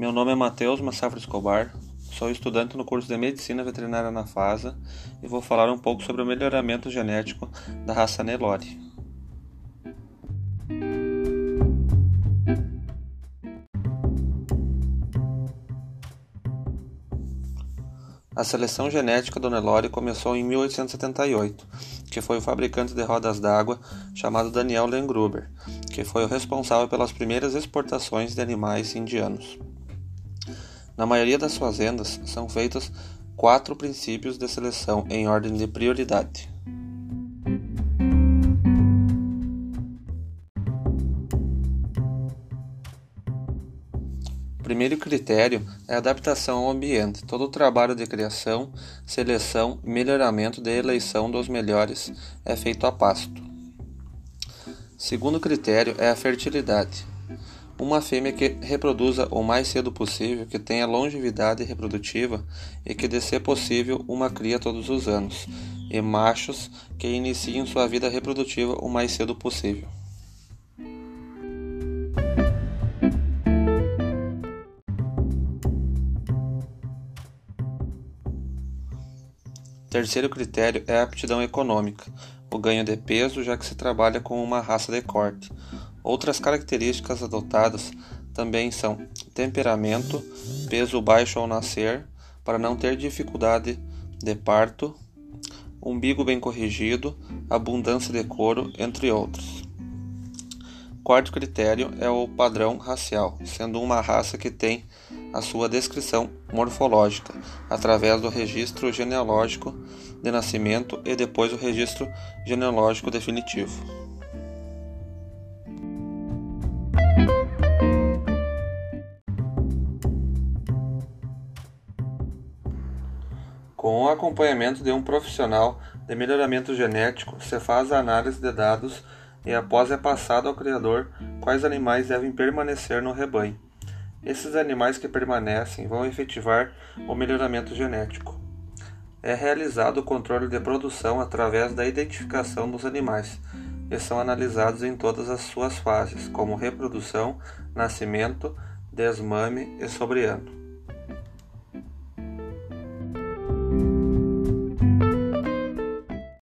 Meu nome é Matheus Massafra Escobar, sou estudante no curso de Medicina Veterinária na FASA e vou falar um pouco sobre o melhoramento genético da raça Nelore. A seleção genética do Nelore começou em 1878, que foi o fabricante de rodas d'água chamado Daniel Lengruber, que foi o responsável pelas primeiras exportações de animais indianos. Na maioria das fazendas são feitos quatro princípios de seleção em ordem de prioridade. primeiro critério é a adaptação ao ambiente. Todo o trabalho de criação, seleção e melhoramento de eleição dos melhores é feito a pasto. Segundo critério é a fertilidade. Uma fêmea que reproduza o mais cedo possível, que tenha longevidade reprodutiva e que, de ser possível, uma cria todos os anos, e machos que iniciem sua vida reprodutiva o mais cedo possível. Terceiro critério é a aptidão econômica, o ganho de peso, já que se trabalha com uma raça de corte. Outras características adotadas também são temperamento, peso baixo ao nascer, para não ter dificuldade de parto, umbigo bem corrigido, abundância de couro, entre outros. Quarto critério é o padrão racial, sendo uma raça que tem a sua descrição morfológica através do registro genealógico de nascimento e depois o registro genealógico definitivo. Com o acompanhamento de um profissional de melhoramento genético, se faz a análise de dados e após é passado ao criador quais animais devem permanecer no rebanho. Esses animais que permanecem vão efetivar o melhoramento genético. É realizado o controle de produção através da identificação dos animais, e são analisados em todas as suas fases, como reprodução, nascimento, desmame e sobreano.